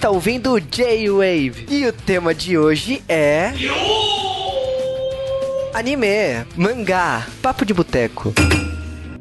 Você está ouvindo J-Wave e o tema de hoje é. Anime, mangá, papo de boteco.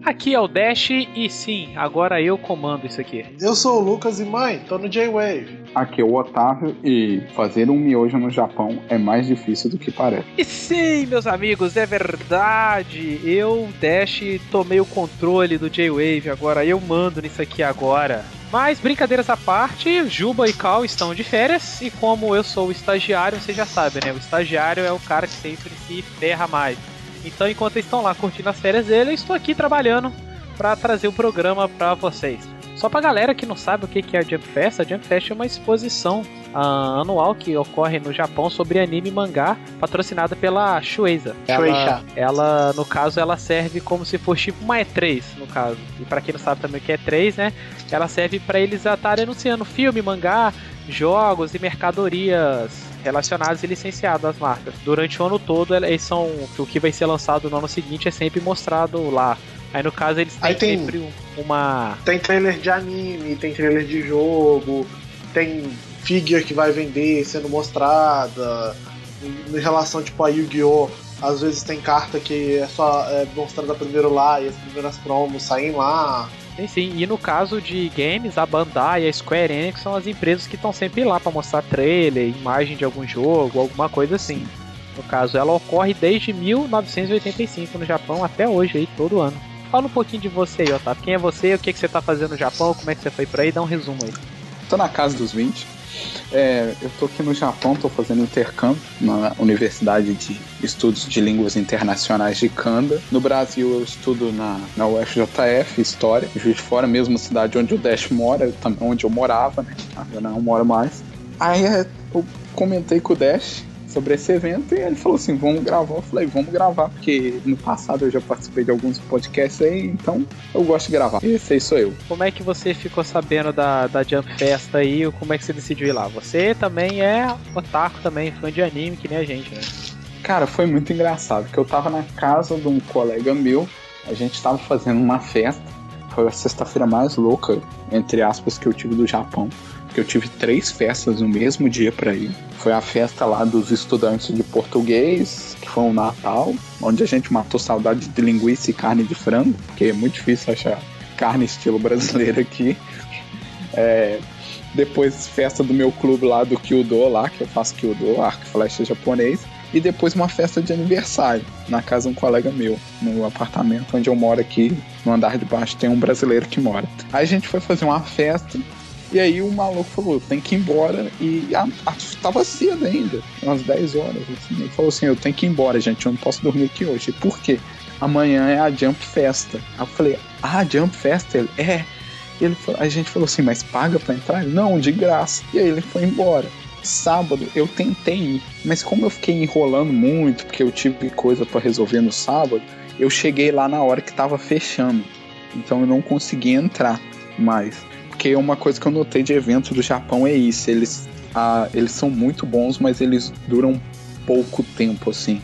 Aqui é o Dash e sim, agora eu comando isso aqui. Eu sou o Lucas e mãe, tô no J-Wave. Aqui é o Otávio e fazer um miojo no Japão é mais difícil do que parece. E sim, meus amigos, é verdade. Eu, Dash, tomei o controle do J-Wave, agora eu mando nisso aqui agora. Mas brincadeiras à parte, Juba e Cal estão de férias e como eu sou o estagiário, você já sabe, né? O estagiário é o cara que sempre se ferra mais. Então, enquanto eles estão lá curtindo as férias dele, eu estou aqui trabalhando para trazer o programa para vocês. Só pra galera que não sabe o que é a Jump Fest, a Jump Fest é uma exposição uh, anual que ocorre no Japão sobre anime e mangá, patrocinada pela Shueisha. Ela, ela, no caso, ela serve como se fosse tipo uma E3, no caso. E para quem não sabe também o que é E3, né? Ela serve para eles estarem anunciando filme, mangá, jogos e mercadorias relacionados e licenciados às marcas. Durante o ano todo, eles são. O que vai ser lançado no ano seguinte é sempre mostrado lá. Aí no caso eles têm tem, sempre uma. Tem trailer de anime, tem trailer de jogo, tem figure que vai vender sendo mostrada. Em relação tipo a Yu-Gi-Oh! Às vezes tem carta que é só é, mostrada primeiro lá e as primeiras promos saem lá. Sim, sim. E no caso de games, a Bandai e a Square Enix são as empresas que estão sempre lá para mostrar trailer, imagem de algum jogo, alguma coisa assim. No caso, ela ocorre desde 1985 no Japão até hoje, aí, todo ano. Fala um pouquinho de você aí, Otávio. Quem é você? O que, que você tá fazendo no Japão? Como é que você foi por aí? Dá um resumo aí. Tô na casa dos 20. É, eu tô aqui no Japão, tô fazendo intercâmbio na Universidade de Estudos de Línguas Internacionais de Kanda. No Brasil eu estudo na, na UFJF, História, Juiz de Fora, mesma cidade onde o Dash mora, onde eu morava, né? Agora não moro mais. Aí é, eu comentei com o Dash sobre esse evento e ele falou assim: vamos gravar. Eu falei: vamos gravar, porque no passado eu já participei de alguns podcasts aí, então eu gosto de gravar. Esse aí sou eu. Como é que você ficou sabendo da, da Jump Festa aí? Como é que você decidiu ir lá? Você também é otaku, também, fã de anime, que nem a gente, né? Cara, foi muito engraçado, que eu tava na casa de um colega meu, a gente tava fazendo uma festa, foi a sexta-feira mais louca, entre aspas, que eu tive do Japão que eu tive três festas no mesmo dia para ir. Foi a festa lá dos estudantes de português, que foi um Natal, onde a gente matou saudade de linguiça e carne de frango, porque é muito difícil achar carne estilo brasileiro aqui. É, depois festa do meu clube lá do Kyudo lá, que eu faço Kyudo, arco e flecha japonês. E depois uma festa de aniversário, na casa de um colega meu, no apartamento onde eu moro aqui, no andar de baixo tem um brasileiro que mora. Aí a gente foi fazer uma festa e aí o maluco falou, tem que ir embora. E a, a, tava cedo ainda, umas 10 horas. Assim. Ele falou assim, eu tenho que ir embora, gente, eu não posso dormir aqui hoje. Por quê? Amanhã é a Jump Festa. Aí eu falei, ah, Jump Festa? Ele, é. Ele, a gente falou assim, mas paga pra entrar? Ele, não, de graça. E aí ele foi embora. Sábado eu tentei ir, mas como eu fiquei enrolando muito, porque eu tive coisa para resolver no sábado, eu cheguei lá na hora que tava fechando. Então eu não consegui entrar mais porque uma coisa que eu notei de eventos do Japão é isso. Eles, ah, eles são muito bons, mas eles duram pouco tempo, assim.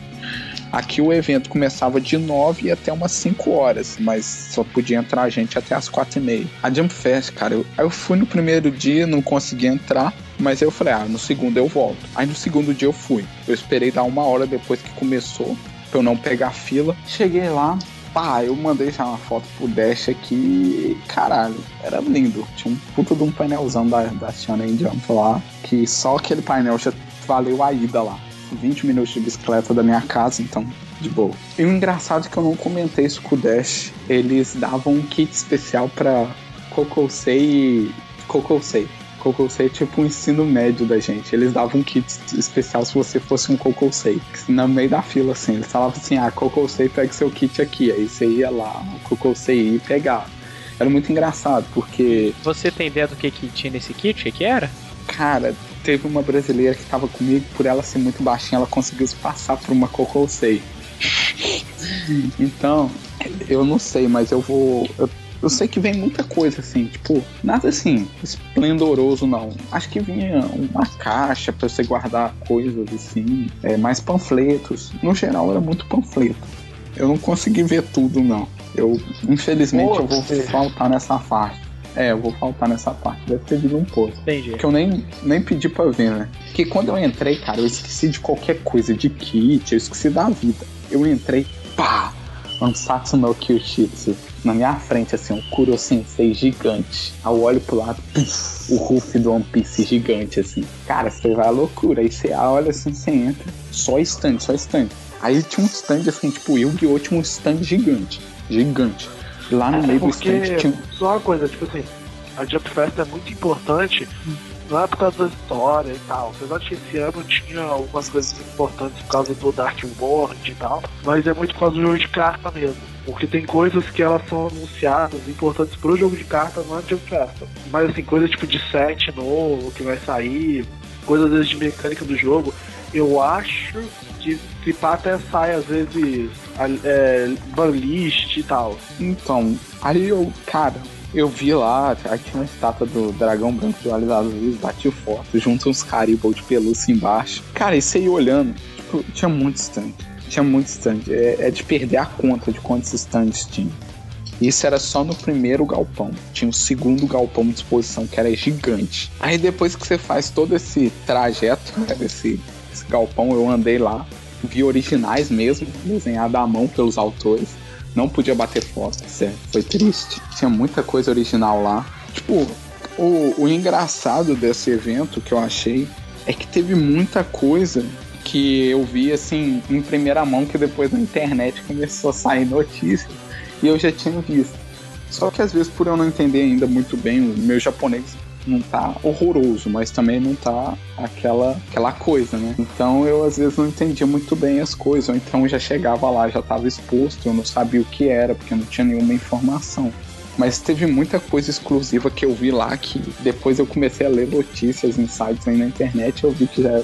Aqui o evento começava de 9 até umas 5 horas, mas só podia entrar gente até as 4 e meia. A Jump Fest, cara, eu, eu fui no primeiro dia, não consegui entrar, mas eu falei, ah, no segundo eu volto. Aí no segundo dia eu fui. Eu esperei dar uma hora depois que começou, pra eu não pegar fila. Cheguei lá, pá, eu mandei já uma foto pro Dash aqui caralho, era lindo. Tinha um puta de um painelzão da, da Shonen Jump lá, que só aquele painel já valeu a ida lá. 20 minutos de bicicleta da minha casa, então de boa. E o engraçado é que eu não comentei isso com o Dash, eles davam um kit especial pra Kokosei e Kokosei. Kokosei é tipo um ensino médio da gente. Eles davam um kit especial se você fosse um Kokosei. No meio da fila, assim, eles falavam assim: ah, Kokosei, pega seu kit aqui. Aí você ia lá, Kokosei e pegava. Era muito engraçado, porque. Você tem ideia do que, que tinha nesse kit? O que, era? Cara, teve uma brasileira que tava comigo, por ela ser muito baixinha, ela conseguiu se passar por uma Kokosei. então, eu não sei, mas eu vou. Eu eu sei que vem muita coisa assim, tipo, nada assim esplendoroso não. Acho que vinha uma caixa para você guardar coisas assim, é, mais panfletos. No geral era muito panfleto. Eu não consegui ver tudo não. Eu, infelizmente, Pô, eu vou faltar nessa parte. É, eu vou faltar nessa parte. Deve ter vindo um pouco. Entendi. Que eu nem, nem pedi pra ver, né? Porque quando eu entrei, cara, eu esqueci de qualquer coisa, de kit, eu esqueci da vida. Eu entrei, pá! Ansatsu no Kyushitsu. Na minha frente, assim, um Kuro Sensei gigante. Aí eu olho pro lado, puf, o Ruff do One Piece gigante, assim. Cara, você vai à loucura. Aí você olha assim, você entra. Só stand, só stand. Aí tinha um stand, assim, tipo, Yu-Gi-Oh! tinha um stand gigante. Gigante. Lá no meio do stand tinha só uma coisa, tipo assim, a Jump Fest é muito importante, não é por causa da história e tal. Apesar de que esse ano tinha algumas coisas importantes por causa do Dark World e tal, mas é muito por causa do jogo de carta mesmo. Porque tem coisas que elas são anunciadas, importantes pro jogo de carta na Jump Fest. Mas assim, coisa tipo de set novo que vai sair, coisas às vezes de mecânica do jogo, eu acho que se pá até sai às vezes é, banlist e tal. Então, aí eu, cara, eu vi lá, aí tinha uma estátua do dragão branco do Olhos Azuis, bati foto, junto uns caribou de pelúcia embaixo. Cara, você ia olhando, tipo, tinha muito stand. Tinha muito stand. É, é de perder a conta de quantos stands tinha. Isso era só no primeiro galpão. Tinha o segundo galpão de exposição, que era gigante. Aí depois que você faz todo esse trajeto, né, esse, esse galpão, eu andei lá, vi originais mesmo, desenhado à mão pelos autores. Não podia bater foto, certo? Foi triste. Tinha muita coisa original lá. Tipo, o, o engraçado desse evento que eu achei é que teve muita coisa que eu vi assim em primeira mão que depois na internet começou a sair notícia e eu já tinha visto. Só que às vezes por eu não entender ainda muito bem o meu japonês não tá horroroso, mas também não tá aquela, aquela coisa, né? Então eu às vezes não entendia muito bem as coisas, ou então já chegava lá, já estava exposto, eu não sabia o que era, porque não tinha nenhuma informação. Mas teve muita coisa exclusiva que eu vi lá que depois eu comecei a ler notícias, insights aí na internet. Eu vi que já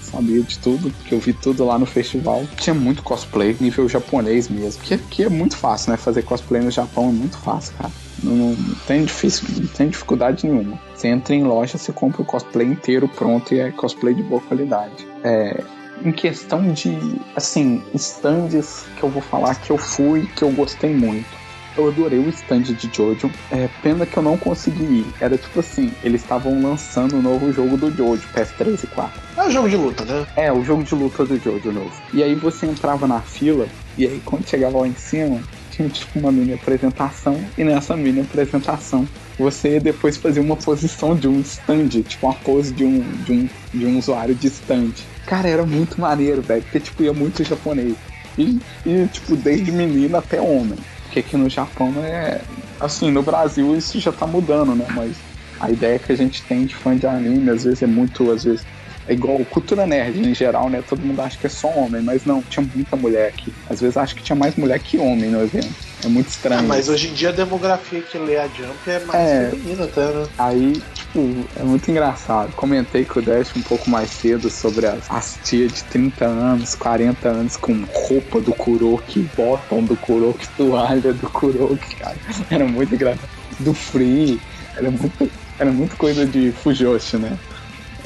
sabia de tudo, que eu vi tudo lá no festival. Tinha muito cosplay, nível japonês mesmo. Que, é muito fácil, né? Fazer cosplay no Japão é muito fácil, cara. Não, não, tem, difícil, não tem dificuldade nenhuma. Você entra em loja, você compra o cosplay inteiro pronto e é cosplay de boa qualidade. É, em questão de, assim, stands que eu vou falar que eu fui, que eu gostei muito. Eu adorei o stand de Jojo. É pena que eu não consegui ir. Era tipo assim, eles estavam lançando o novo jogo do Jojo, PS3 e 4. É o jogo de luta, né? É, o jogo de luta do Jojo novo. E aí você entrava na fila, e aí quando chegava lá em cima, tinha tipo uma mini apresentação, e nessa mini apresentação você depois fazia uma posição de um stand, tipo uma pose de um, de um, de um usuário de stand. Cara, era muito maneiro, velho, porque tipo ia muito japonês. E, e tipo, desde menino até homem. Porque aqui no Japão é. Assim, no Brasil isso já tá mudando, né? Mas a ideia que a gente tem de fã de anime, às vezes é muito, às vezes. É igual cultura nerd em geral, né? Todo mundo acha que é só homem, mas não, tinha muita mulher aqui. Às vezes acho que tinha mais mulher que homem no evento. É muito estranho. Ah, mas hoje em dia a demografia que lê a Jump é mais É. feminina até, né? Aí, tipo, é muito engraçado. Comentei com o Dash um pouco mais cedo sobre as, as tias de 30 anos, 40 anos com roupa do Kuroki, bottom do Kuroki, toalha do Kuroki, cara. Era muito engraçado. Do Free, era muito, era muito coisa de Fujoshi, né?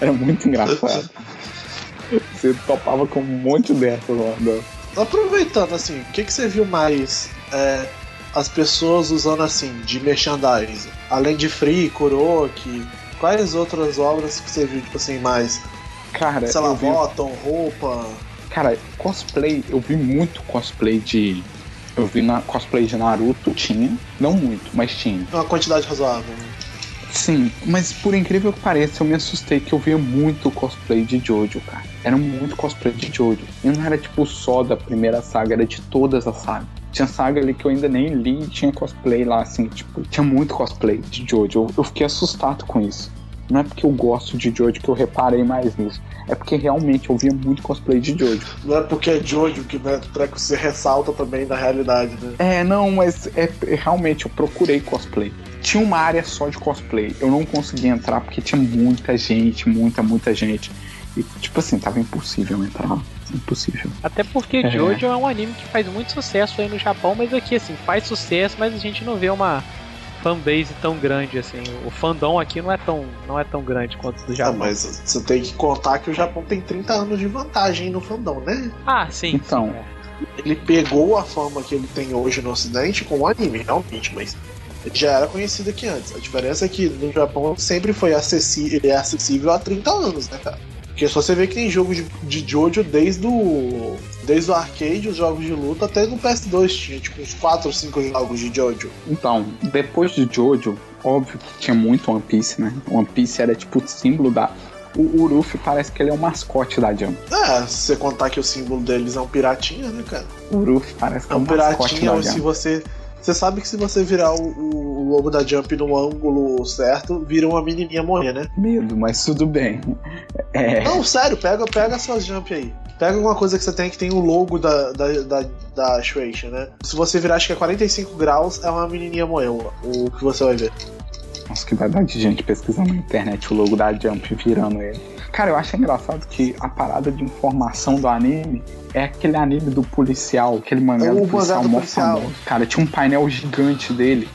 Era muito engraçado. Você topava com um monte dessas né? Aproveitando, assim, o que, que você viu mais é, as pessoas usando assim, de merchandising? Além de Free, Kuroki, quais outras obras que você viu, tipo assim, mais, Cara, sei lá, vi, bottom, roupa? cara, cosplay, eu vi muito cosplay de. Eu vi na cosplay de Naruto, tinha. Não muito, mas tinha. Uma quantidade razoável. né? Sim, mas por incrível que pareça, eu me assustei que eu via muito cosplay de Jojo, cara. Era muito cosplay de Jojo. E não era tipo só da primeira saga, era de todas as sagas. Tinha saga ali que eu ainda nem li e tinha cosplay lá, assim, tipo, tinha muito cosplay de Jojo. Eu, fiquei assustado com isso. Não é porque eu gosto de Jojo que eu reparei mais nisso. É porque realmente eu via muito cosplay de Jojo. Não é porque é Jojo que né, o treco se ressalta também da realidade, né? É, não, mas é, é- realmente eu procurei cosplay. Tinha uma área só de cosplay. Eu não consegui entrar porque tinha muita gente, muita, muita gente. E, tipo assim, tava impossível entrar. Impossível. Até porque É. Jojo é um anime que faz muito sucesso aí no Japão, mas aqui assim, faz sucesso, mas a gente não vê uma fanbase tão grande assim. O fandom aqui não é tão, não é tão grande quanto o do Ah, Japão. mas você tem que contar que o Japão tem 30 anos de vantagem no fandom, né? Ah, sim. Então. sim, é. Ele pegou a fama que ele tem hoje no ocidente com o anime, realmente, mas já era conhecido aqui antes. A diferença é que no Japão sempre foi acessível, ele é acessível há 30 anos, né, cara? Porque só você vê que tem jogo de, de Jojo desde o. Desde o arcade, os jogos de luta, até no PS2 tinha tipo uns 4 ou 5 jogos de Jojo. Então, depois de Jojo, óbvio que tinha muito One Piece, né? One Piece era tipo o símbolo da. O Uruf parece que ele é o mascote da Jump. É, se você contar que o símbolo deles é um piratinha, né, cara? O Uruf parece que É é um mascote piratinha, da ou se você. Você sabe que se você virar o, o, o logo da Jump no ângulo certo, vira uma menininha morrer, né? Medo, mas tudo bem. É. Não, sério, pega, pega as suas Jump aí. Pega alguma coisa que você tem que tem o logo da, da, da, da Shueisha, né? Se você virar, acho que é 45 graus, é uma menininha moel, o que você vai ver. Nossa, que vai dar de gente pesquisando na internet o logo da Jump virando ele. Cara, eu acho engraçado que a parada de informação do anime é aquele anime do policial, aquele mangá É o do policial mó famoso. Cara, tinha um painel gigante dele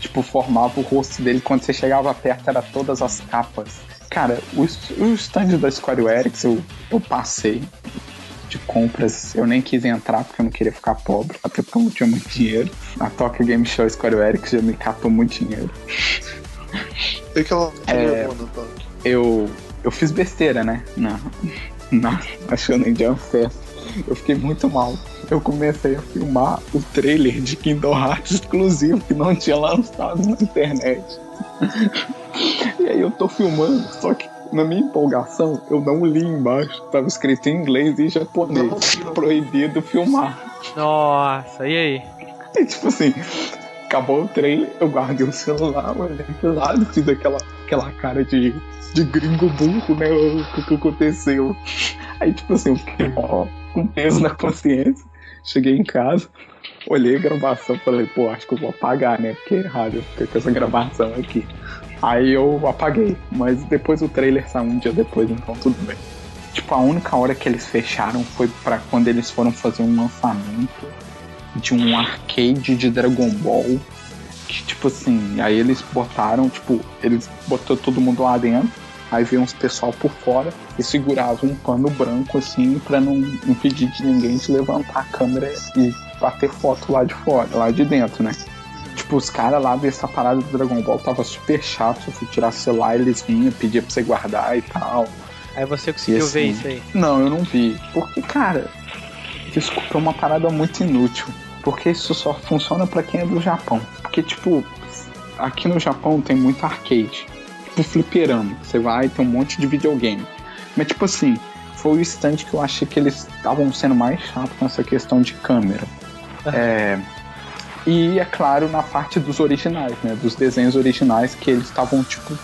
tipo, formava o rosto dele. Quando você chegava perto, era todas as capas. Cara, o, o stand da Square Enix eu, eu passei de compras. Eu nem quis entrar porque eu não queria ficar pobre, até porque eu não tinha muito dinheiro. A Tokyo Game Show Square Enix já me catou muito dinheiro. E que ela É. eu, eu fiz besteira, né? Na, na, na Shonen Jump Fest. Eu fiquei muito mal. Eu comecei a filmar o trailer de Kingdom Hearts exclusivo que não tinha lançado na internet. e aí eu tô filmando, só que na minha empolgação eu não li embaixo. Tava escrito em inglês e japonês. Proibido filmar. Nossa, e aí? E tipo assim, acabou o trailer, eu guardei o celular, olhei pro lado, fiz aquela, aquela cara de, de gringo burro, né? O que, que aconteceu? Aí, tipo assim, eu fiquei ó, com peso na consciência. Cheguei em casa, olhei a gravação, falei, pô, acho que eu vou apagar, né? Porque é errado, eu fiquei com essa gravação aqui. Aí eu apaguei, mas depois o trailer saiu um dia depois, então tudo bem. Tipo, a única hora que eles fecharam foi pra quando eles foram fazer um lançamento de um arcade de Dragon Ball. Que, tipo assim, aí eles botaram, tipo, eles botou todo mundo lá dentro, aí veio uns pessoal por fora e segurava um pano branco assim pra não impedir de ninguém de levantar a câmera e bater foto lá de fora, lá de dentro, né? Tipo, os caras lá dessa parada do Dragon Ball tava super chato, se você tirar celular, eles vinham, pedia pra você guardar e tal. Aí você conseguiu Esse- ver isso aí. Não, eu não vi. Porque, cara, desculpa, é uma parada muito inútil. Porque isso só funciona pra quem é do Japão. Porque, tipo, aqui no Japão tem muito arcade. Tipo, fliperama. Você vai tem um monte de videogame. Mas, tipo assim, foi o stand que eu achei que eles estavam sendo mais chato com essa questão de câmera. É. E, é claro, na parte dos originais, né? Dos desenhos originais que eles estavam, tipo,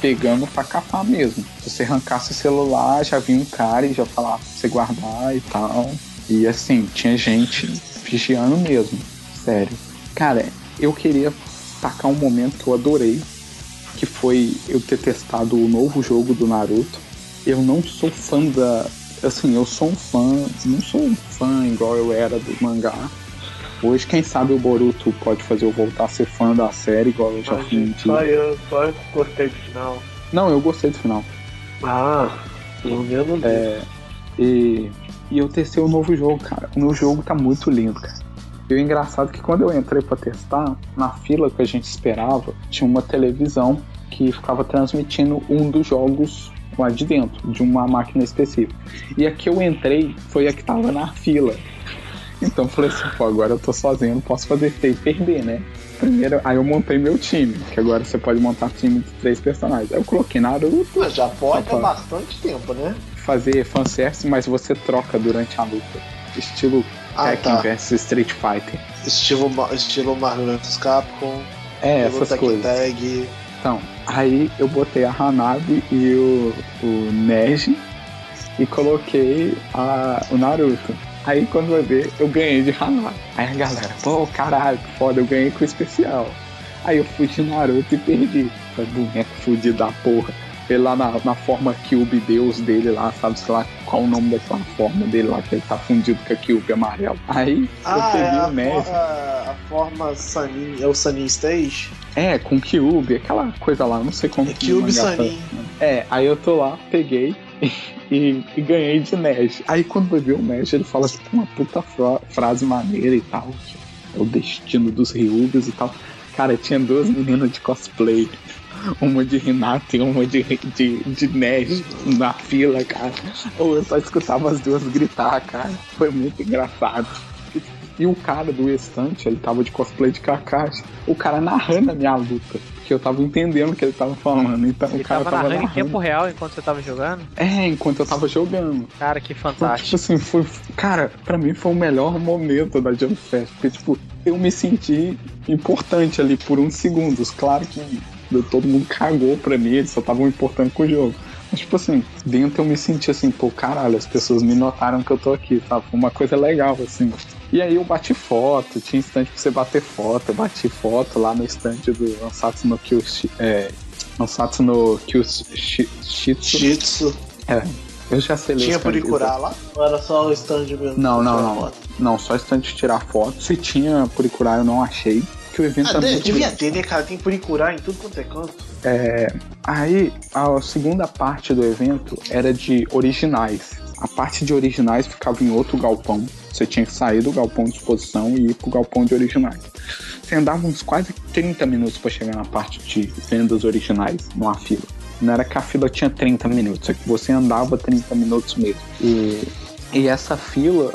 pegando pra capar mesmo. Se você arrancasse o celular, já vinha um cara e já falava pra você guardar e tal. E assim, tinha gente vigiando mesmo. Sério. Cara, eu queria tacar um momento que eu adorei, que foi eu ter testado o novo jogo do Naruto. Eu não sou fã da. Assim, eu sou um fã. Não sou um fã igual eu era do mangá. Hoje, quem sabe o Boruto pode fazer eu voltar a ser fã da série, igual eu já fui um. Só eu, só eu gostei do final. Não, eu gostei do final. Ah, pelo menos não. É, e, e eu testei o novo jogo, cara. O meu jogo tá muito lindo, cara. E o engraçado é que quando eu entrei pra testar, na fila que a gente esperava, tinha uma televisão que ficava transmitindo um dos jogos lá de dentro, de uma máquina específica. E a que eu entrei foi a que tava na fila. Então eu falei assim, pô, agora eu tô sozinho, não posso fazer feio e perder, né? Primeiro, aí eu montei meu time, que agora você pode montar time de três personagens. Aí eu coloquei Naruto, Mas já pode há pra- bastante tempo, né? fazer fanservice, mas você troca durante a luta. Estilo Ah, Tekken tá. vs Street Fighter. Estilo, estilo Marvel vs Capcom, É, essas Tekken coisas. Tag. Então, aí eu botei a Hanabi e o, o Neji e coloquei a, o Naruto. Aí quando vai ver, eu ganhei de Hanabi. Aí a galera, pô, caralho, que foda, eu ganhei com o especial. Aí eu fui de Naruto e perdi. Foi boneco fudido da porra. Ele lá na, na forma Cube Deus dele lá, sabe, sei lá qual o nome daquela forma dele lá, que ele tá fundido com a Cube amarelo. Aí Ah, eu é peguei a, o for- a, a forma Sanin, é o Sanin Stage? É, com Cube, aquela coisa lá, não sei como É Cube Sanin. É, aí eu tô lá, peguei e, e ganhei de Neji. Aí quando vai ver o Neji, ele fala tipo uma puta fra- frase maneira e tal. tipo, É o destino dos Ryugas e tal. Cara, tinha duas meninas de cosplay. Uma de Renato e uma de, de, de Nerd na fila, cara. Ou eu só escutava as duas gritar, cara. Foi muito engraçado. E o cara do estante, ele tava de cosplay de Kakashi. O cara narrando a minha luta. Porque eu tava entendendo o que ele tava falando. Então Ele o cara tava tava, narrando em narrando. tempo real enquanto você tava jogando? É, enquanto eu tava jogando. Cara, que Então, fantástico. tipo assim, foi. Cara, pra mim foi o melhor momento da Jump Fest. Porque, tipo, eu me senti importante ali por uns segundos. Claro que todo mundo cagou pra mim, eles só estavam importando com o jogo. Mas, tipo assim, dentro eu me senti assim, pô, caralho, as pessoas me notaram que eu tô aqui, sabe? Foi uma coisa legal, assim. E aí eu bati foto, tinha instante pra você bater foto, eu bati foto lá no estante do Ansatsu no Kyushi. É. Ansatsu no Kyushi. Shitsu. É. Eu já selei Tinha as camisas. Purikurar lá? Ou era só o stand mesmo? Não, não, não. foto? Não, só estante de tirar foto. Se tinha Puricurar, eu não achei. Que o evento Ah, é deve- muito devia ter, né, cara? Tem Purikurar em tudo quanto é canto. É, aí, a segunda parte do evento era de originais. A parte de originais ficava em outro galpão. Você tinha que sair do galpão de exposição e ir pro galpão de originais. Você andava uns quase 30 minutos para chegar na parte de vendas originais, numa fila. Não era que a fila tinha 30 minutos, é que você andava 30 minutos mesmo. E, e essa fila,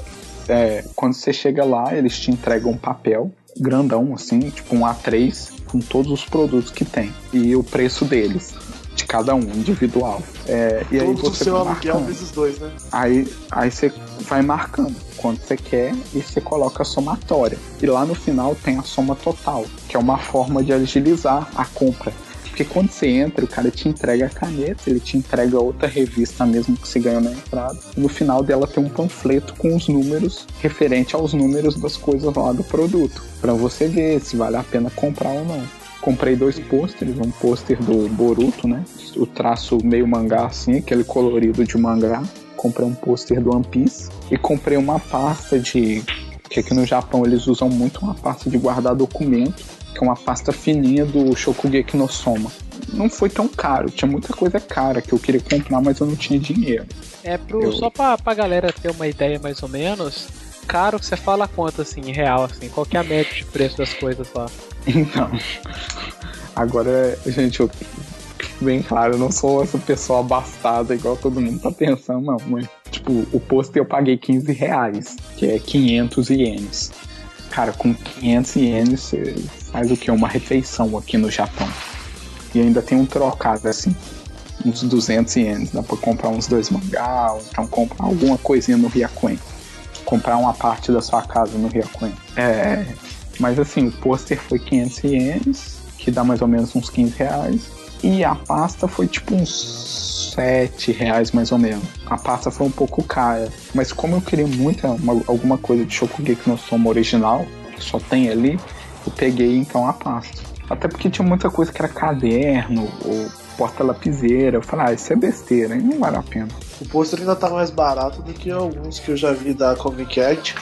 é, quando você chega lá, eles te entregam um papel grandão, assim, tipo um A3, com todos os produtos que tem. E o preço deles, de cada um, individual. É, e aí Todo o você seu aluguel dois, né? Aí, aí você vai marcando quanto você quer e você coloca a somatória. E lá no final tem a soma total, que é uma forma de agilizar a compra. Porque quando você entra, o cara te entrega a caneta, ele te entrega outra revista mesmo que você ganhou na entrada. No final dela tem um panfleto com os números, referente aos números das coisas lá do produto. Pra você ver se vale a pena comprar ou não. Comprei dois pôsteres, um pôster do Boruto, né? O traço meio mangá assim, aquele colorido de mangá. Comprei um pôster do One Piece e comprei uma pasta de que aqui no Japão eles usam muito uma pasta de guardar documento, que é uma pasta fininha do Shokugeki no Soma. Não foi tão caro, tinha muita coisa cara que eu queria comprar, mas eu não tinha dinheiro. É pro, Eu- só pra, pra galera ter uma ideia mais ou menos. Caro que você fala quanto assim, em real, assim, qual que é a média de preço das coisas lá? Então, agora, gente, eu bem claro, eu não sou essa pessoa abastada igual todo mundo tá pensando, não. Mas, tipo, o pôster eu paguei 15 reais, que é 500 ienes. Cara, com 500 ienes você faz o que? Uma refeição aqui no Japão. E ainda tem um trocado, assim, uns 200 ienes. Dá pra comprar uns dois mangá, ou então comprar alguma coisinha no Ryakuen. Comprar uma parte da sua casa no Ryakuen. É, mas assim, o pôster foi 500 ienes, que dá mais ou menos uns 15 reais. E a pasta foi tipo uns 7 reais mais ou menos. A pasta foi um pouco cara. Mas como eu queria muito uma- alguma coisa de Shokugeki no Soma original, que só tem ali, eu peguei então a pasta. Até porque tinha muita coisa que era caderno ou porta-lapiseira. Eu falei, ah, isso é besteira, hein? não vale a pena. O pôster ainda tá mais barato do que alguns que eu já vi da Comic Cat.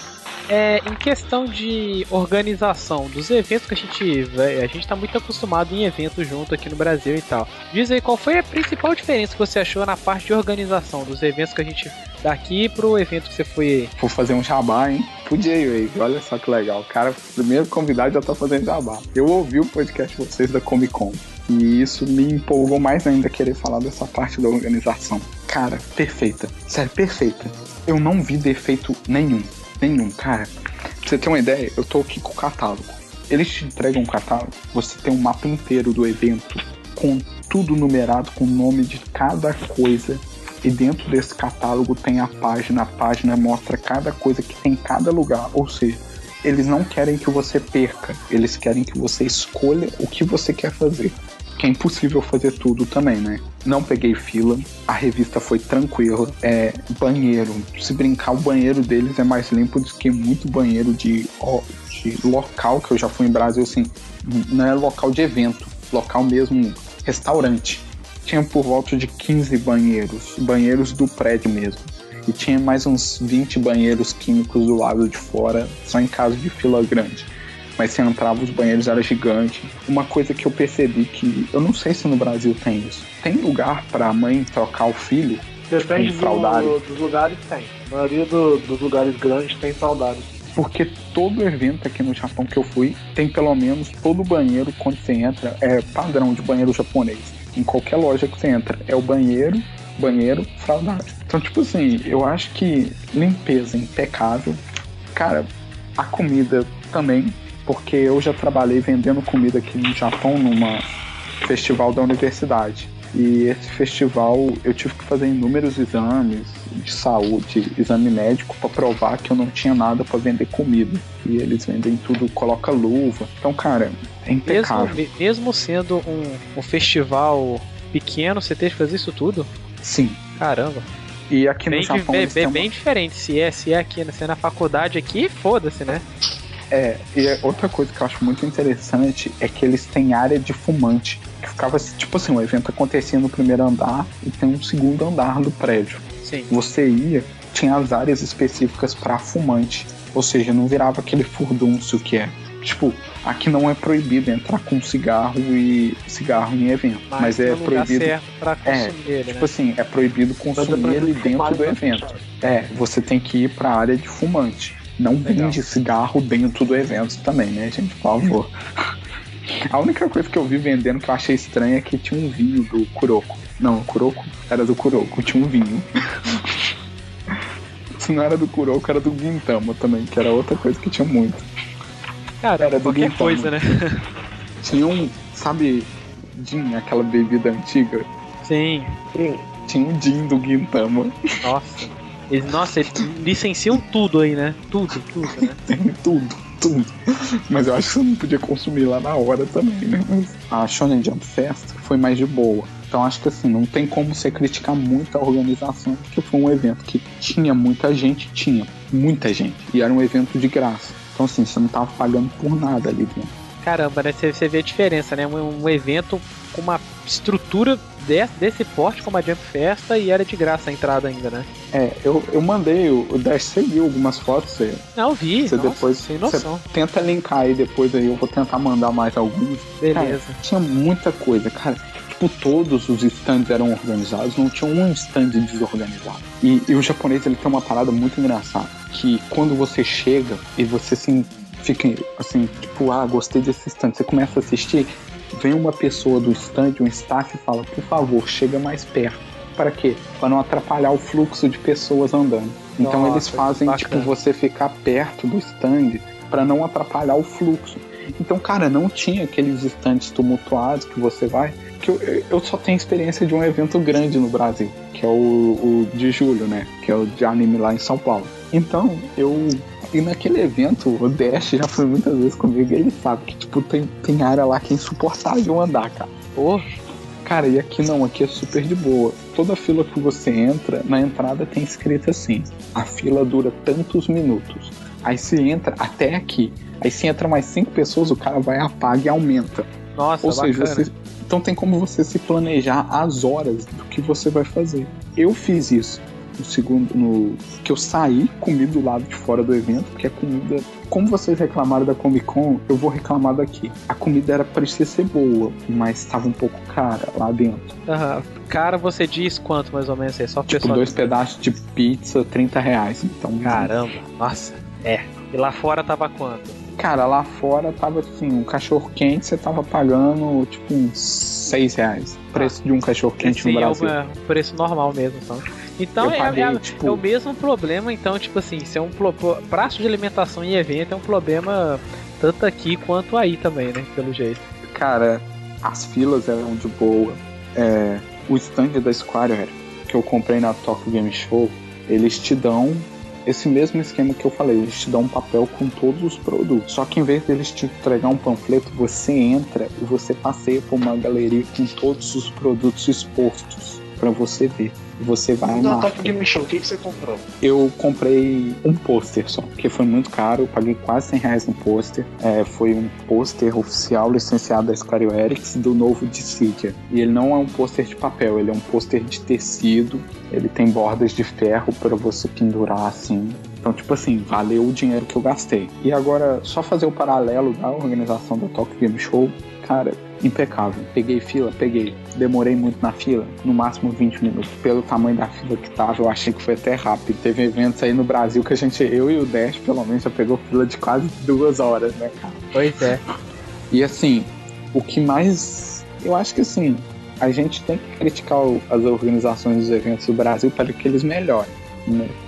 É, em questão de organização dos eventos que a gente vai, a gente tá muito acostumado em eventos junto aqui no Brasil e tal. Diz aí qual foi a principal diferença que você achou na parte de organização dos eventos que a gente daqui pro evento que você foi. Vou fazer um jabá, hein? Podia ir, olha só que legal. O cara, primeiro convidado já tá fazendo jabá. Eu ouvi o podcast de vocês da Comic Con. E isso me empolgou mais ainda querer falar dessa parte da organização. Cara, perfeita. Sério, perfeita. Eu não vi defeito nenhum. Nenhum, cara. Pra você ter uma ideia, eu tô aqui com o catálogo. Eles te entregam um catálogo, você tem um mapa inteiro do evento com tudo numerado, com o nome de cada coisa. E dentro desse catálogo tem a página. A página mostra cada coisa que tem em cada lugar. Ou seja, eles não querem que você perca, eles querem que você escolha o que você quer fazer. Que é impossível fazer tudo também, né? Não peguei fila, a revista foi tranquila. É, banheiro, se brincar, o banheiro deles é mais limpo do que muito banheiro de, ó, de local que eu já fui em Brasil, assim. Não é local de evento, local mesmo, restaurante. Tinha por volta de 15 banheiros, banheiros do prédio mesmo. E tinha mais uns 20 banheiros químicos do lado de fora, só em caso de fila grande. Mas se entrava, os banheiros eram gigantes. Uma coisa que eu percebi que eu não sei se no Brasil tem isso. Tem lugar para a mãe trocar o filho? Depende do, dos lugares, tem. A maioria do- dos lugares grandes tem fraldário. Porque todo evento aqui no Japão que eu fui tem pelo menos todo banheiro quando você entra é padrão de banheiro japonês. Em qualquer loja que você entra é o banheiro, banheiro, fraldagem. Então, tipo assim, eu acho que limpeza impecável. Cara, a comida também, porque eu já trabalhei vendendo comida aqui no Japão numa festival da universidade. E esse festival eu tive que fazer inúmeros exames de saúde, exame médico para provar que eu não tinha nada para vender comida. E eles vendem tudo, coloca luva. Então, cara, é impecável. Mesmo, mesmo sendo um, um festival pequeno, você teve que fazer isso tudo? Sim. Caramba. E aqui bem, no Japão. bem, bem, têm uma- bem diferente. Se é, se é aqui, se é na faculdade aqui, foda-se, né? É, e é outra coisa que eu acho muito interessante é que eles têm área de fumante. Que ficava assim, tipo assim, o evento acontecia no primeiro andar e tem um segundo andar do prédio. Sim. Você ia, tinha as áreas específicas para fumante. Ou seja, não virava aquele furdúncio que é. Tipo, aqui não é proibido entrar com cigarro e cigarro em evento. Mas, é no lugar proibido. certo pra consumir ele, Tipo né? assim, é proibido consumir ele dentro do evento. É, você tem que ir pra área de fumante. Não vende cigarro dentro do evento também, né, gente? Por favor. A única coisa que eu vi vendendo que eu achei estranha é que tinha um vinho do Kuroko. Não, o Kuroko era do Kuroko, tinha um vinho. Se não era do Kuroko, era do Gintama também, que era outra coisa que tinha muito. Cara, era do qualquer Gintama. coisa, né? Tinha um, sabe, gin, aquela bebida antiga? Sim. Tinha um gin do Gintama. Nossa. Eles, nossa, eles licenciam tudo aí, né? Tudo, tudo, né? Tem tudo, tudo. Mas eu acho que você não podia consumir lá na hora também, né? A Shonen Jump Fest foi mais de boa. Então acho que assim, não tem como você criticar muito a organização, porque foi um evento que tinha muita gente, tinha muita gente. E era um evento de graça. Então assim, você não tava pagando por nada ali dentro. Caramba, né? Você, você vê a diferença, né? Um, um evento com uma estrutura desse, desse porte como a Jump Festa e era de graça a entrada ainda, né? É, eu, eu mandei, o Dash seguiu algumas fotos, você, Não, eu vi. você nossa, depois. sem você noção. tenta linkar aí depois aí, eu vou tentar mandar mais alguns. Cara, Beleza. tinha muita coisa, cara. Tipo, todos os stands eram organizados, não tinha um stand desorganizado. E, e o japonês, ele tem uma parada muito engraçada, que quando você chega e você assim, fica assim, tipo, ah, gostei desse stand, você começa a assistir, vem uma pessoa do stand, um staff e fala, por favor, chega mais perto. Para quê? Para não atrapalhar o fluxo de pessoas andando. Então Nossa, eles fazem, bacana. tipo, você ficar perto do stand para não atrapalhar o fluxo. Então, cara, não tinha aqueles estantes tumultuados que você vai. Que eu, eu só tenho experiência de um evento grande no Brasil, que é o, o de julho, né? Que é o de anime lá em São Paulo. Então, eu. E naquele evento, o Dash já foi muitas vezes comigo, e ele sabe que, tipo, tem, tem área lá que é insuportável andar, cara. Pô, Cara, e aqui não, aqui é super de boa. Toda fila que você entra, na entrada tem escrito assim: a fila dura tantos minutos. Aí se entra até aqui. Aí se entra mais cinco pessoas, o cara vai, apaga e aumenta. nossa, Ou seja, bacana. você. Então tem como você se planejar as horas do que você vai fazer. Eu fiz isso no segundo. No, que eu saí, comi do lado de fora do evento, porque a comida. Como vocês reclamaram da Comic Con, eu vou reclamar daqui. A comida era parecia ser boa, mas estava um pouco cara lá dentro. Aham. Cara, você diz quanto mais ou menos aí? Só Tipo, dois pedaços de pizza, 30 reais. Então, Caramba, nossa. É. E lá fora tava quanto? cara, lá fora tava assim, um cachorro quente você tava pagando tipo uns 6 reais. Preço de um cachorro quente no é o Brasil. é um preço normal mesmo, então. Então Eu é, é- tipo- é o mesmo problema, então, tipo assim, se é um prazo de alimentação em evento é um problema tanto aqui quanto aí também, né? Pelo jeito. Cara, as filas eram de boa. É, o stand da Square que eu comprei na Tokyo Game Show, eles te dão esse mesmo esquema que eu falei, eles te dão um papel com todos os produtos. Só que em vez deles te entregar um panfleto, você entra e você passeia por uma galeria com todos os produtos expostos para você ver. Você vai na Top Game Show, o que, que você comprou? eu comprei um pôster só, porque foi muito caro, eu paguei quase 100 reais no pôster. É, foi um pôster oficial licenciado da Square Enix do novo Dissidia. E ele não é um pôster de papel, ele é um pôster de tecido, ele tem bordas de ferro para você pendurar assim. Então, tipo assim, valeu o dinheiro que eu gastei. E agora, só fazer o paralelo da organização da Tokyo Game Show, que cara, impecável. Peguei fila, peguei. Demorei muito na fila, no máximo 20 minutos. Pelo tamanho da fila que tava, eu achei que foi até rápido. Teve eventos aí no Brasil que a gente, eu e o Dash, pelo menos, já pegou fila de quase duas horas, né, cara? Pois é. E assim, o que mais. Eu acho que assim, a gente tem que criticar as organizações dos eventos do Brasil para que eles melhorem.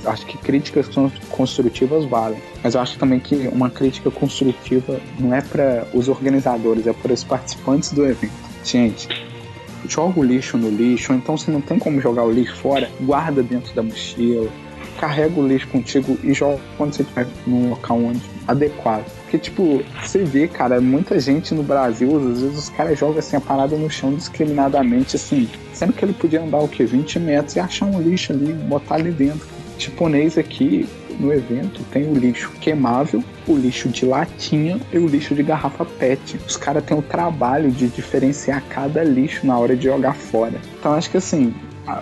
Acho que críticas construtivas valem, mas eu acho também que uma crítica construtiva não é para os organizadores, é para os participantes do evento. Gente, joga o lixo no lixo, ou então se não tem como jogar o lixo fora, guarda dentro da mochila, carrega o lixo contigo e joga quando você estiver num local onde adequado. Porque, tipo, você vê, cara, muita gente no Brasil, às vezes os caras jogam assim a parada no chão discriminadamente, assim, sendo que ele podia andar o quê? 20 metros e achar um lixo ali, botar ali dentro. Japonês aqui no evento tem o lixo queimável, o lixo de latinha e o lixo de garrafa PET. Os caras têm o trabalho de diferenciar cada lixo na hora de jogar fora. Então acho que assim,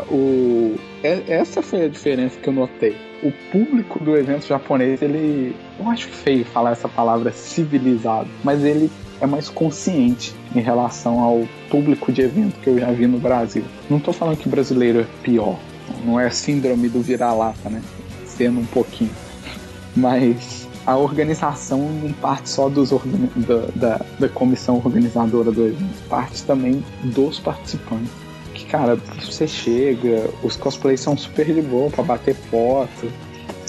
o, é, essa foi a diferença que eu notei. O público do evento japonês, ele. Eu acho feio falar essa palavra civilizado, mas ele é mais consciente em relação ao público de evento que eu já vi no Brasil. Não tô falando que brasileiro é pior, não é síndrome do vira-lata, né? Sendo um pouquinho. Mas a organização não parte só dos da, da, da comissão organizadora do evento, parte também dos participantes que, cara, você chega, os cosplays são super de boa pra bater foto.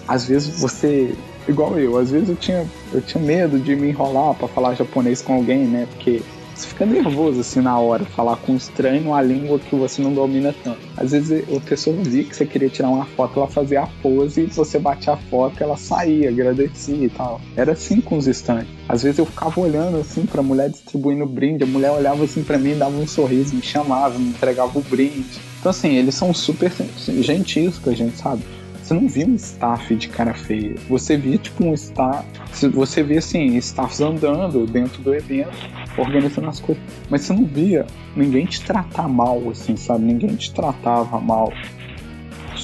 Às vezes você. Igual eu, às vezes eu tinha, eu tinha medo de me enrolar para falar japonês com alguém, né? Porque você fica nervoso assim na hora, falar com um estranho uma língua que você não domina tanto. Às vezes a pessoa via que você queria tirar uma foto, ela fazia a pose e você batia a foto, ela saía, agradecia e tal. Era assim com os estantes. Às vezes eu ficava olhando assim pra mulher distribuindo brinde, a mulher olhava assim para mim, dava um sorriso, me chamava, me entregava o brinde. Então assim, eles são super gentis com a gente, sabe? Você não via um staff de cara feia. Você via, tipo, um staff. Você via, assim, staffs andando dentro do evento, organizando as coisas. Mas você não via ninguém te tratar mal, assim, sabe? Ninguém te tratava mal.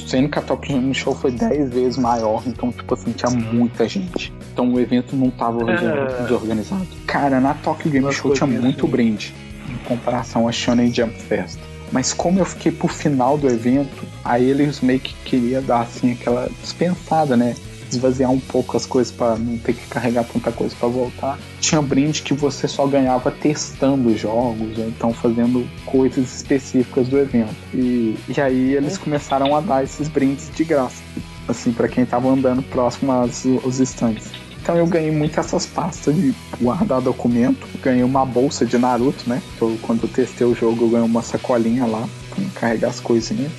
Sendo que a Top Game Show foi 10 vezes maior, então, tipo assim, tinha muita gente. Então o evento não tava é... desorganizado. Cara, na Tokyo Game Show tinha muito brinde em comparação a Shonen Jump Fest. Mas como eu fiquei pro final do evento, aí eles meio que queriam dar assim aquela dispensada, né? Esvaziar um pouco as coisas para não ter que carregar tanta coisa para voltar. Tinha brinde que você só ganhava testando jogos, ou então fazendo coisas específicas do evento. E, e aí eles começaram a dar esses brindes de graça, assim, para quem tava andando próximo aos, aos estantes. Então eu ganhei muito essas pastas de guardar documento. Ganhei uma bolsa de Naruto, né? Eu, quando eu testei o jogo, eu ganhei uma sacolinha lá pra carregar as coisinhas.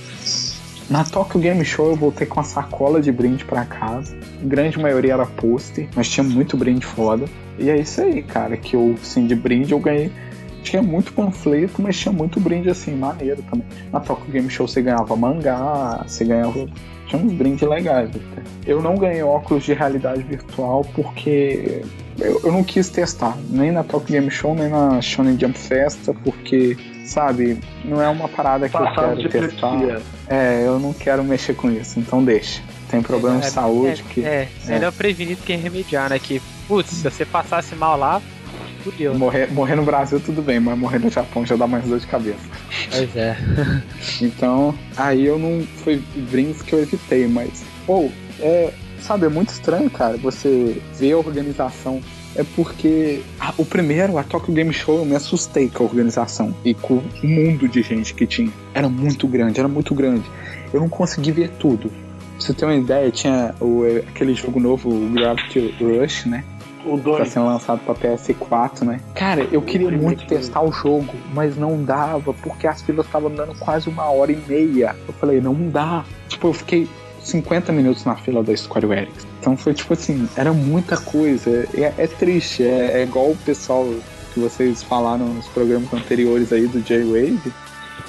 Na Tokyo Game Show eu voltei com uma sacola de brinde para casa. A grande maioria era pôster, mas tinha muito brinde foda. E é isso aí, cara, que eu, assim, de brinde eu ganhei. Tinha muito panfleto, mas tinha muito brinde assim, maneiro também. Na Tokyo Game Show você ganhava mangá, você ganhava tinha uns brindes legais até. Eu não ganhei óculos de realidade virtual porque eu, eu não quis testar, nem na Top Game Show, nem na Shonen Jump Festa, porque, sabe, não é uma parada que Passado eu quero testar. É, eu não quero mexer com isso, então deixa. Tem problema é, de saúde é, que. É, é, melhor prevenir do que remediar, né? Que, putz, se você passasse mal lá, fudeu. Morrer, morrer no Brasil tudo bem, mas morrer no Japão já dá mais dor de cabeça. Pois é. então, aí eu não. Foi brindes que eu evitei, mas. Ou, oh, é. Sabe, é muito estranho, cara, você ver a organização é porque o primeiro, a Tokyo Game Show, eu me assustei com a organização e com o mundo de gente que tinha. Era muito grande, era muito grande. Eu não consegui ver tudo. Pra você ter uma ideia, tinha o, aquele jogo novo, o Gravity Rush, né? O 2. Tá sendo lançado pra PS4, né? Cara, eu queria muito testar o jogo, mas não dava, porque as filas estavam dando quase uma hora e meia. Eu falei, não dá. Tipo, eu fiquei 50 minutos na fila da Square Enix. Então foi tipo assim, era muita coisa. É, é triste, é, é, igual o pessoal que vocês falaram nos programas anteriores aí do J-Wave,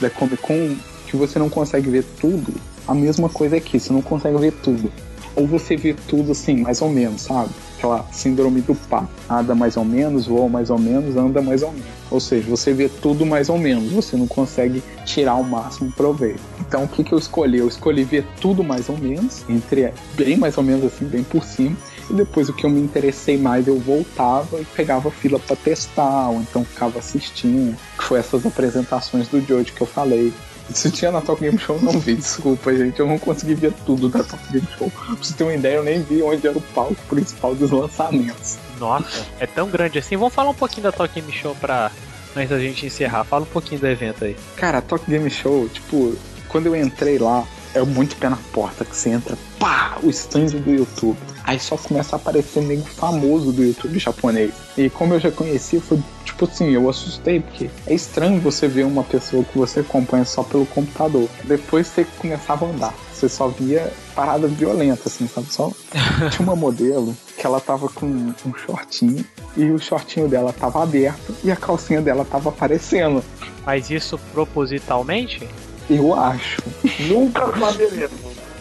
da Comic Con, que você não consegue ver tudo. A mesma coisa aqui, você não consegue ver tudo. Ou você vê tudo assim, mais ou menos, sabe? aquela síndrome do pá. Nada mais ou menos, voa mais ou menos, anda mais ou menos. Ou seja, você vê tudo mais ou menos, você não consegue tirar o máximo proveito. Então o que, que eu escolhi? Eu escolhi ver tudo mais ou menos, entre bem mais ou menos assim, bem por cima, E depois o que eu me interessei mais, eu voltava e pegava fila para testar, ou então ficava assistindo. Que foi essas apresentações do Jojo que eu falei. Se tinha na Top Game Show, eu não vi, desculpa, gente. Eu não consegui ver tudo da Top Game Show. Pra você ter uma ideia, eu nem vi onde era o palco principal dos lançamentos. Nossa, é tão grande assim. Vamos falar um pouquinho da Talk Game Show pra. Antes da gente encerrar, fala um pouquinho do evento aí. Cara, a Talk Game Show, tipo, quando eu entrei lá, é muito pé na porta que você entra, pá, o stand do YouTube. Aí só começa a aparecer nego famoso do YouTube japonês. E como eu já conhecia, foi tipo assim, eu assustei, porque é estranho você ver uma pessoa que você acompanha só pelo computador. Depois você começava a andar. Você só via parada violenta, assim, sabe? Só tinha uma modelo que ela tava com um shortinho e o shortinho dela tava aberto e a calcinha dela tava aparecendo. Mas isso propositalmente? Eu acho. Nunca saberemos.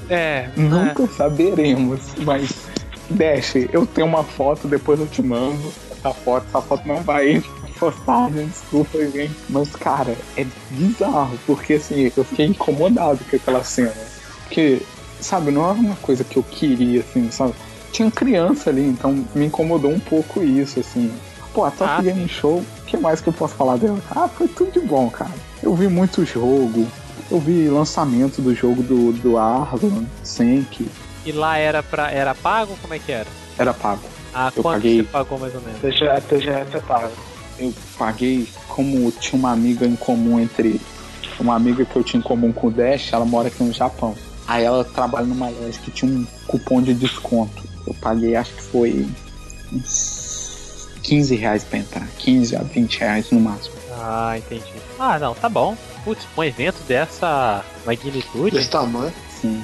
É. Nunca saberemos, mas Dash, eu tenho uma foto, depois eu te mando essa foto. Essa foto não vai postagem, desculpa, gente. Mas, cara, é bizarro, porque assim, eu fiquei incomodado com aquela cena. Porque, sabe, não era uma coisa que eu queria, assim, sabe? Tinha criança ali, então me incomodou um pouco isso, assim. Pô, a Top Ah, Game Show, o que mais que eu posso falar dela? Ah, foi tudo de bom, cara. Eu vi muito jogo, eu vi lançamento do jogo do, do Arlan, Senk, E lá era pra. Era pago? Como é que era? era pago. Ah, Eu quanto paguei. você pagou mais ou menos? TGS, TGS é pago. Eu paguei como tinha uma amiga em comum entre. Uma amiga que eu tinha em comum com o Dash, ela mora aqui no Japão. Aí ela trabalha numa loja que tinha um cupom de desconto. Eu paguei, acho que foi uns 15 reais pra entrar. 15 a 20 reais no máximo. Ah, entendi. Ah, não, tá bom. Putz, um evento dessa magnitude. Desse tamanho. Sim.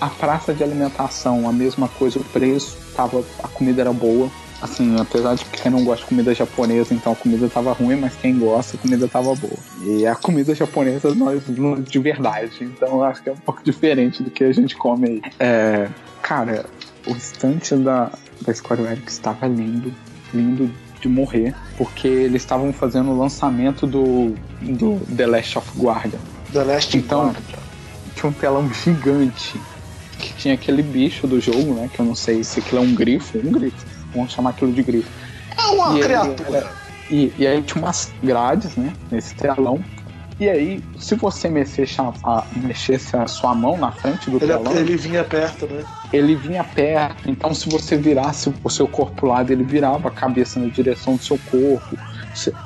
A praça de alimentação, a mesma coisa, o preço, tava, a comida era boa. Assim, apesar de que quem não gosta de comida japonesa, então a comida tava ruim, mas quem gosta, a comida tava boa. E a comida japonesa nós de verdade, então eu acho que é um pouco diferente do que a gente come aí. É, cara, o estante da, da Square estava lindo, lindo de morrer, porque eles estavam fazendo o lançamento do, do The Last of Guardian The Last Então- Guard. tinha um telão gigante que tinha aquele bicho do jogo, né? Que eu não sei se aquilo é um grifo, um grifo. Vamos chamar aquilo de grifo. É uma E ele criatura. era- E, e aí tinha umas grades, né? Nesse telão. E aí, se você mexesse a, a- mexesse a sua mão na frente do Ele, telão, ele... ele vinha perto, né? vinha perto. Então, se você virasse o seu corpo lado, ele virava a cabeça na direção do seu corpo.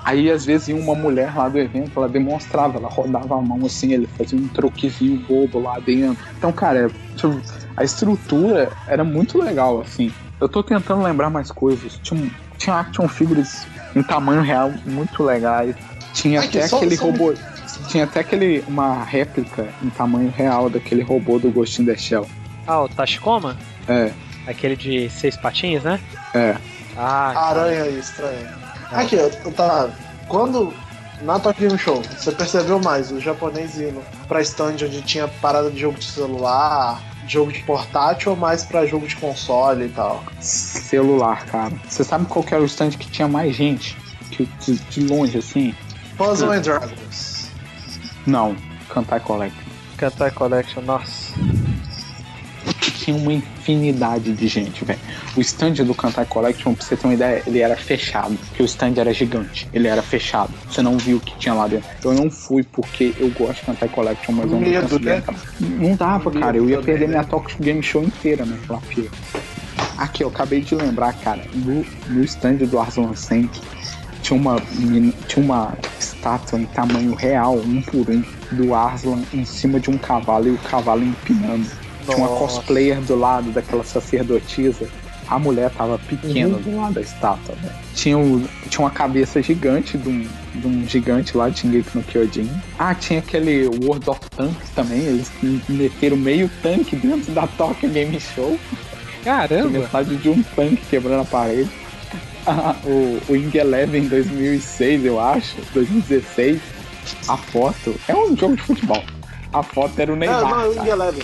Aí, às vezes, ia uma mulher lá do evento, ela demonstrava, ela rodava a mão assim, ele fazia um troquezinho bobo lá dentro. Então, cara, tipo, a estrutura era muito legal, assim. Eu tô tentando lembrar mais coisas. Tinha, um- tinha action figures em tamanho real muito legais. Tinha Ai, até só- aquele só- robô. Tinha até aquele. uma réplica em tamanho real daquele robô do Ghost in the Shell. Ah, o Tashikoma? É, Aquele de seis patinhos, né? é. Ah, Aranha estranha. Aqui, eu, tá. Quando. Na Tokyo Game Show, você percebeu mais o japonês indo pra stand onde tinha parada de jogo de celular, jogo de portátil ou mais pra jogo de console e tal? Celular, cara. Você sabe qual que era o stand que tinha mais gente? Que, de, de longe, assim? Puzzle and Dragons. Não, Kantai Collect. Kantai Collection, nossa. Tinha uma infinidade de gente, velho. O stand do Kantai Collection, pra você ter uma ideia, ele era fechado. Porque o stand era gigante. Ele era fechado. Você não viu o que tinha lá dentro. Eu não fui porque eu gosto de Kantai Collection, mas eu não consegui né? Não dava, Medo cara. Eu ia perder né? minha Talk Game Show inteira naquela fila. Aqui, eu acabei de lembrar, cara, no, no stand do Arslan Senk tinha uma, tinha uma estátua em tamanho real, um por um, do Arslan em cima de um cavalo e o cavalo empinando. Tinha uma Nossa. cosplayer do lado daquela sacerdotisa. A mulher tava pequena Uhum. do lado da estátua, velho. Tinha, o- tinha uma cabeça gigante de um, de um gigante lá de Shingeki no Kyojin. Ah, tinha aquele World of Tanks também. Eles meteram meio tanque dentro da Tokyo Game Show. Tinha Caramba! metade de um tanque quebrando a parede. Ah, o, o Ing Eleven 2006, eu acho, 2016, a foto é um jogo de futebol. A foto era o Neymar. não, não, é o. Wing Eleven.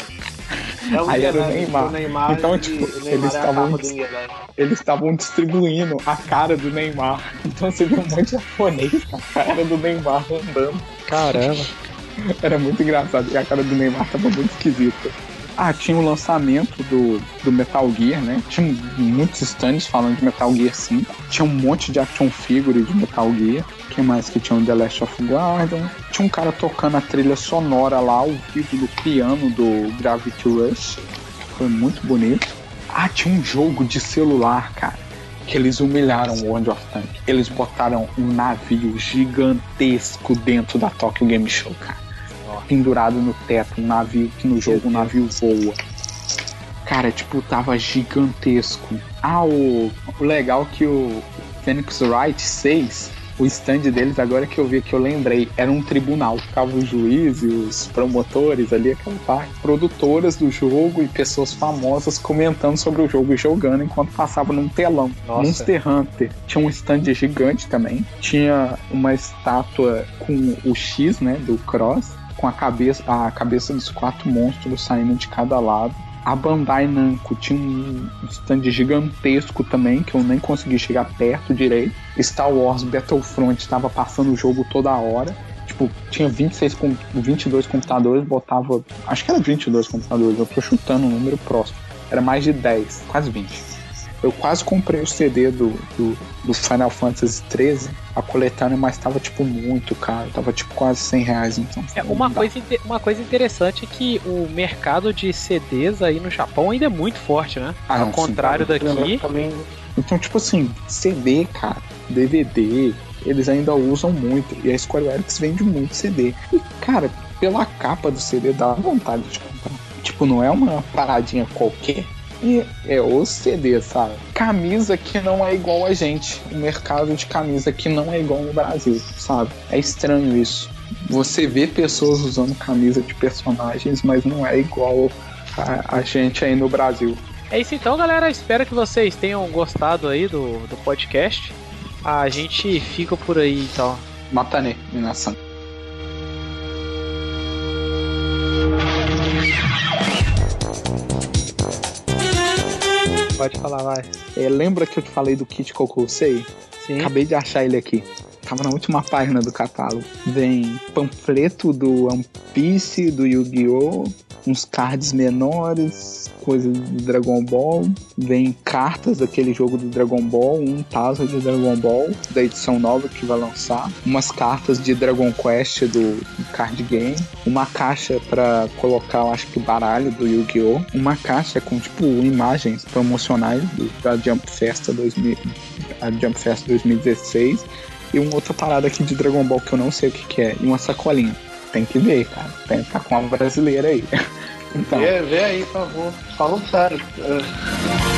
É Aí era o Neymar. Neymar Então, e- tipo, Neymar eles estavam Eleven. Eles estavam distribuindo a cara do Neymar. Então você viu um monte de japonês com a cara do Neymar andando. Caramba! Era muito engraçado. E a cara do Neymar tava muito esquisita. Ah, tinha o lançamento do, do Metal Gear, né? Tinha muitos stands falando de Metal Gear 5. Tinha um monte de action figure de Metal Gear. Quem mais que tinha o The Last of Guardian? Tinha um cara tocando a trilha sonora lá, ao vivo do piano do Gravity Rush. Foi muito bonito. Ah, tinha um jogo de celular, cara. Que eles humilharam o World of Tank. Eles botaram um navio gigantesco dentro da Tokyo Game Show, cara pendurado no teto, um navio que no jogo o um navio voa. Cara, tipo, tava gigantesco. Ah, o, o legal é que o Phoenix Wright 6, o stand deles, agora que eu vi que eu lembrei, era um tribunal. Ficava os juízes, os promotores ali, aquela parte, produtoras do jogo e pessoas famosas comentando sobre o jogo e jogando enquanto passava num telão. Nossa. Monster Hunter tinha um stand gigante também. Tinha uma estátua com o X, né, do Cross com a cabeça, a cabeça dos quatro monstros saindo de cada lado. A Bandai Namco tinha um stand gigantesco também, que eu nem consegui chegar perto direito. Star Wars Battlefront estava passando o jogo toda hora. Tipo, tinha 26, com 22 computadores, botava. Acho que era 22 computadores, eu tô chutando um número próximo. Era mais de 10, quase 20. Eu quase comprei o CD do, do, do Final Fantasy XIII, a coletânea, mas tava tipo muito caro, tava tipo quase 100 reais. Então, é, uma, coisa, uma coisa interessante é que o mercado de CDs aí no Japão ainda é muito forte, né? Ah, Ao não, contrário sim, daqui. Também... Então, tipo assim, CD, cara, DVD, eles ainda usam muito. E a Square Enix vende muito CD. E, cara, pela capa do CD dá vontade de comprar. Tipo, não é uma paradinha qualquer. E é o CD, sabe? Camisa que não é igual a gente. O mercado de camisa que não é igual no Brasil, sabe? É estranho isso. Você vê pessoas usando camisa de personagens, mas não é igual a, a gente aí no Brasil. É isso então, galera. Espero que vocês tenham gostado aí do, do podcast. A gente fica por aí então. Matane, nação. Pode falar, vai. É, lembra que eu te falei do kit Kokusei? Sim. Acabei de achar ele aqui. Tava na última página do catálogo. Vem panfleto do One Piece, do Yu-Gi-Oh! Uns cards menores, coisas do Dragon Ball. Vem cartas daquele jogo do Dragon Ball, um tazo de Dragon Ball, da edição nova que vai lançar. Umas cartas de Dragon Quest do card game. Uma caixa para colocar, eu acho que baralho do Yu-Gi-Oh! Uma caixa com, tipo, imagens promocionais da Jump Festa 2000, a Jump Festa 2016. E uma outra parada aqui de Dragon Ball que eu não sei o que, que é. E uma sacolinha tem que ver, cara. Tem que estar com uma brasileira aí. Então. Vê, vê aí, por favor. Falando sério. É.